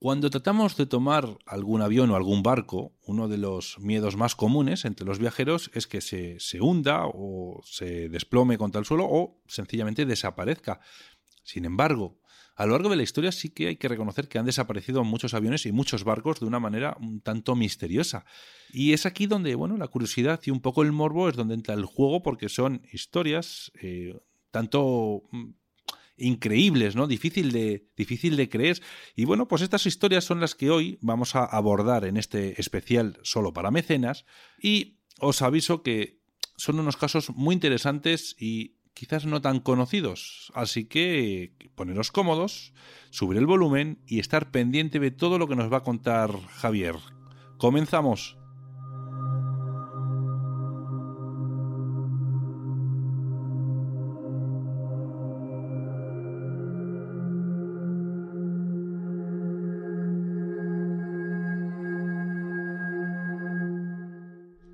cuando tratamos de tomar algún avión o algún barco, uno de los miedos más comunes entre los viajeros es que se, se hunda o se desplome contra el suelo o sencillamente desaparezca. Sin embargo, a lo largo de la historia sí que hay que reconocer que han desaparecido muchos aviones y muchos barcos de una manera un tanto misteriosa. Y es aquí donde, bueno, la curiosidad y un poco el morbo es donde entra el juego porque son historias eh, tanto mm, increíbles, ¿no? Difícil de, difícil de creer. Y bueno, pues estas historias son las que hoy vamos a abordar en este especial solo para mecenas. Y os aviso que son unos casos muy interesantes y quizás no tan conocidos. Así que poneros cómodos, subir el volumen y estar pendiente de todo lo que nos va a contar Javier. Comenzamos.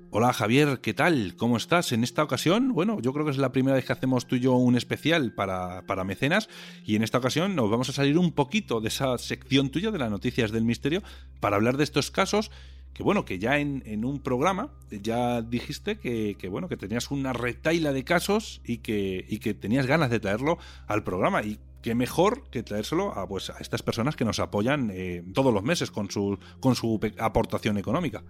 Hola Javier, ¿qué tal? ¿Cómo estás? En esta ocasión, bueno, yo creo que es la primera vez que hacemos tú y yo un especial para, para mecenas y en esta ocasión nos vamos a salir un poquito de esa sección tuya de las noticias del misterio para hablar de estos casos que bueno, que ya en, un programa ya dijiste que, bueno, que tenías una retaila de casos y que, y que tenías ganas de traerlo al programa y qué mejor que traérselo a, pues, a estas personas que nos apoyan eh, todos los meses con su, con su aportación económica.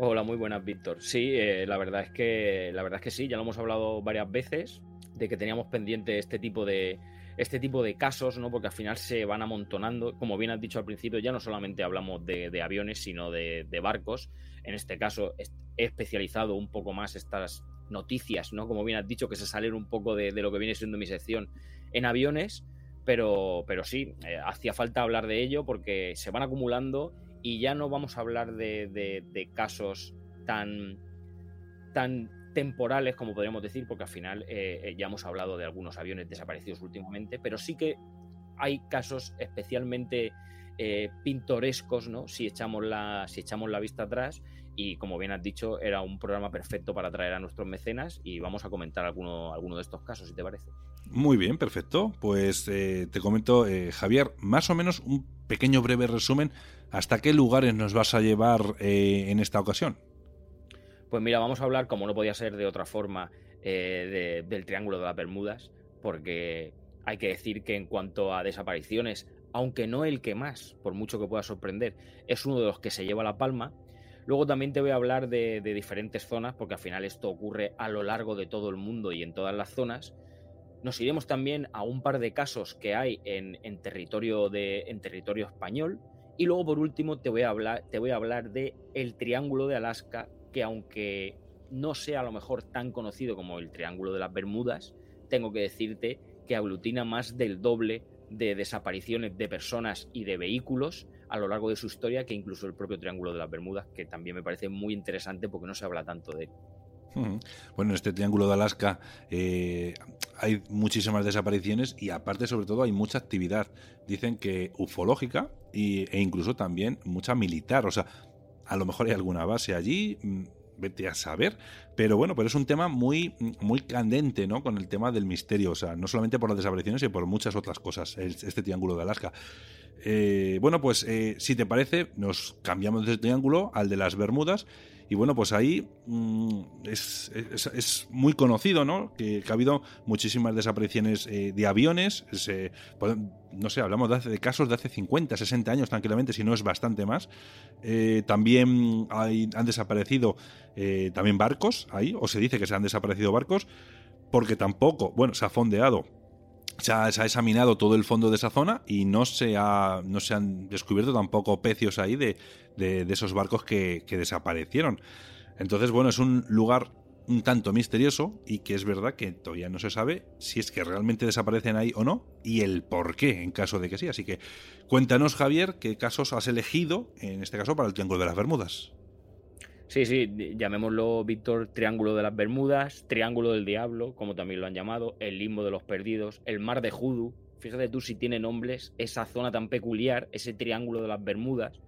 Hola, muy buenas, Víctor. Sí, eh, la verdad es que la verdad es que sí, ya lo hemos hablado varias veces de que teníamos pendiente este tipo de este tipo de casos, ¿no? Porque al final se van amontonando. Como bien has dicho al principio, ya no solamente hablamos de, aviones, sino de, barcos. En este caso, he especializado un poco más estas noticias, ¿no? Como bien has dicho, que se salen un poco de, lo que viene siendo mi sección en aviones. Pero, pero sí, eh, hacía falta hablar de ello porque se van acumulando y ya no vamos a hablar de, casos tan, tan temporales como podríamos decir, porque al final eh, eh, ya hemos hablado de algunos aviones desaparecidos últimamente, pero sí que hay casos especialmente eh, pintorescos, ¿no? Si echamos, la, si echamos la vista atrás. Y como bien has dicho, era un programa perfecto para traer a nuestros mecenas y vamos a comentar alguno, alguno de estos casos, si te parece. Muy bien, perfecto. Pues te comento, Javier, más o menos un pequeño breve resumen ¿Hasta qué lugares nos vas a llevar eh, en esta ocasión? Pues mira, vamos a hablar, como no podía ser de otra forma, eh, del Triángulo de las Bermudas, porque hay que decir que en cuanto a desapariciones, aunque no el que más, por mucho que pueda sorprender, es uno de los que se lleva la palma. Luego también te voy a hablar de, diferentes zonas, porque al final esto ocurre a lo largo de todo el mundo y en todas las zonas. Nos iremos también a un par de casos que hay en, territorio, de, en territorio español, y luego por último te voy a hablar, te voy a hablar de el Triángulo de Alaska, que aunque no sea a lo mejor tan conocido como el Triángulo de las Bermudas, tengo que decirte que aglutina más del doble de desapariciones de personas y de vehículos a lo largo de su historia que incluso el propio Triángulo de las Bermudas, que también me parece muy interesante porque no se habla tanto de él. Bueno, en este triángulo de Alaska eh, hay muchísimas desapariciones y aparte sobre todo hay mucha actividad, dicen que ufológica e incluso también mucha militar, o sea, a lo mejor hay alguna base allí, mm, vete a saber, pero bueno, pero es un tema muy, muy candente, ¿no? Con el tema del misterio, o sea, no solamente por las desapariciones, sino por muchas otras cosas, este triángulo de Alaska. Eh, bueno, pues eh, si te parece, nos cambiamos de triángulo al de las Bermudas y bueno, pues ahí mm, es, muy conocido, ¿no? Que, ha habido muchísimas desapariciones eh, de aviones. no sé, hablamos de, casos de hace 50, 60 años tranquilamente, si no es bastante más. También han desaparecido también barcos ahí, o se dice que se han desaparecido barcos, porque tampoco, bueno, se ha fondeado se ha, examinado todo el fondo de esa zona y no se, ha, no se han descubierto tampoco pecios ahí de, de, esos barcos que, desaparecieron. Entonces, bueno, es un lugar un tanto misterioso y que es verdad que todavía no se sabe si es que realmente desaparecen ahí o no y el por qué en caso de que sí. Así que cuéntanos, Javier, qué casos has elegido en este caso para el Triángulo de las Bermudas. Sí, sí, llamémoslo, Víctor, Triángulo de las Bermudas, Triángulo del Diablo, como también lo han llamado, el Limbo de los Perdidos, el Mar de Judu. Fíjate tú si tiene nombres esa zona tan peculiar, ese Triángulo de las Bermudas,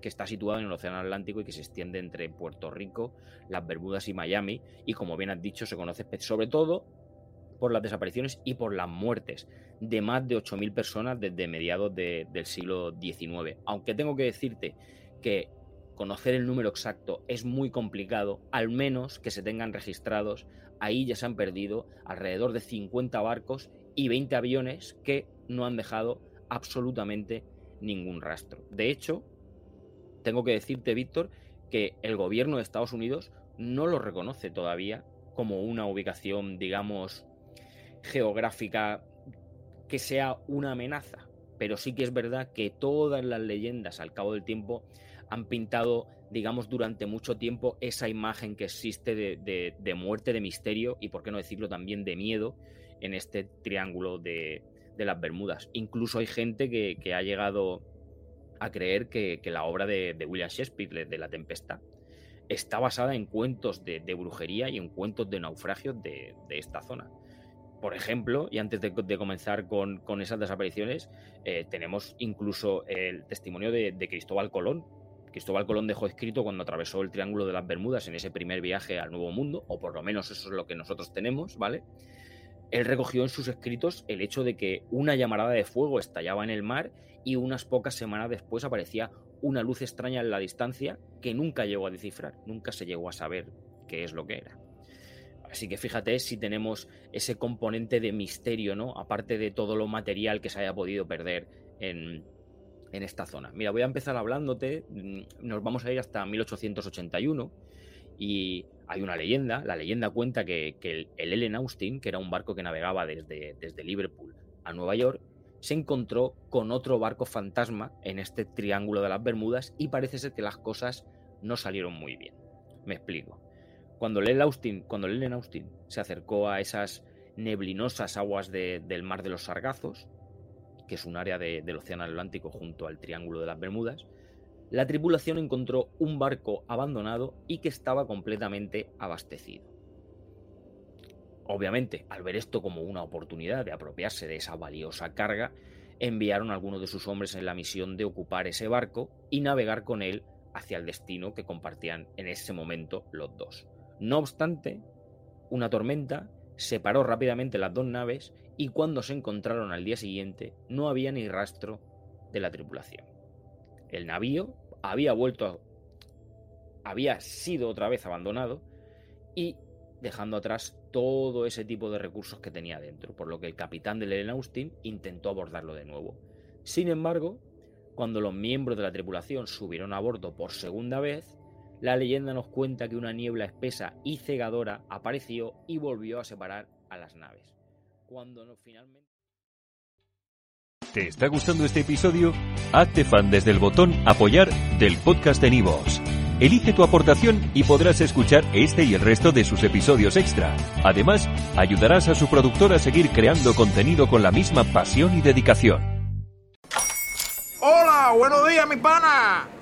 que está situado en el Océano Atlántico y que se extiende entre Puerto Rico, las Bermudas y Miami. Y como bien has dicho, se conoce sobre todo por las desapariciones y por las muertes de más de 8.000 personas desde mediados del siglo XIX. Aunque tengo que decirte que conocer el número exacto es muy complicado, al menos que se tengan registrados, ahí ya se han perdido alrededor de 50 barcos y 20 aviones que no han dejado absolutamente ningún rastro. De hecho, tengo que decirte, Víctor, que el gobierno de Estados Unidos no lo reconoce todavía como una ubicación, digamos, geográfica que sea una amenaza. Pero sí que es verdad que todas las leyendas al cabo del tiempo han pintado, digamos, durante mucho tiempo esa imagen que existe de, muerte, de misterio y, por qué no decirlo, también de miedo en este triángulo de, las Bermudas. Incluso hay gente que ha llegado a creer que, la obra de, William Shakespeare, de La Tempestad, está basada en cuentos de, brujería y en cuentos de naufragios de, esta zona. Por ejemplo, y antes de, comenzar con, esas desapariciones, eh, tenemos incluso el testimonio de, Cristóbal Colón. Cristóbal Colón dejó escrito cuando atravesó el Triángulo de las Bermudas en ese primer viaje al Nuevo Mundo, o por lo menos eso es lo que nosotros tenemos, ¿vale? Él recogió en sus escritos el hecho de que una llamarada de fuego estallaba en el mar y unas pocas semanas después aparecía una luz extraña en la distancia que nunca llegó a descifrar, nunca se llegó a saber qué es lo que era. Así que fíjate si tenemos ese componente de misterio, ¿no? Aparte de todo lo material que se haya podido perder en, en esta zona. Mira, voy a empezar hablándote, mm, nos vamos a ir hasta 1881 y hay una leyenda, la leyenda cuenta que, el, Ellen Austin, que era un barco que navegaba desde, desde Liverpool a Nueva York, se encontró con otro barco fantasma en este triángulo de las Bermudas y parece ser que las cosas no salieron muy bien. Me explico. Cuando el Ellen Austin, cuando Ellen Austin se acercó a esas neblinosas aguas del mar de los Sargazos, que es un área del Océano Atlántico junto al Triángulo de las Bermudas, la tripulación encontró un barco abandonado y que estaba completamente abastecido. Obviamente, al ver esto como una oportunidad de apropiarse de esa valiosa carga, enviaron a algunos de sus hombres en la misión de ocupar ese barco y navegar con él hacia el destino que compartían en ese momento los dos. No obstante, una tormenta separó rápidamente las dos naves y cuando se encontraron al día siguiente no había ni rastro de la tripulación. El navío había vuelto, había sido otra vez abandonado y dejando atrás todo ese tipo de recursos que tenía dentro, por lo que el capitán del Ellen Austin intentó abordarlo de nuevo. Sin embargo, cuando los miembros de la tripulación subieron a bordo por segunda vez, la leyenda nos cuenta que una niebla espesa y cegadora apareció y volvió a separar a las naves. Cuando no, finalmente ¿Te está gustando este episodio? Hazte fan desde el botón Apoyar del podcast de Nivos. Elige tu aportación y podrás escuchar este y el resto de sus episodios extra. Además, ayudarás a su productor a seguir creando contenido con la misma pasión y dedicación. Hola, buenos días, mi pana.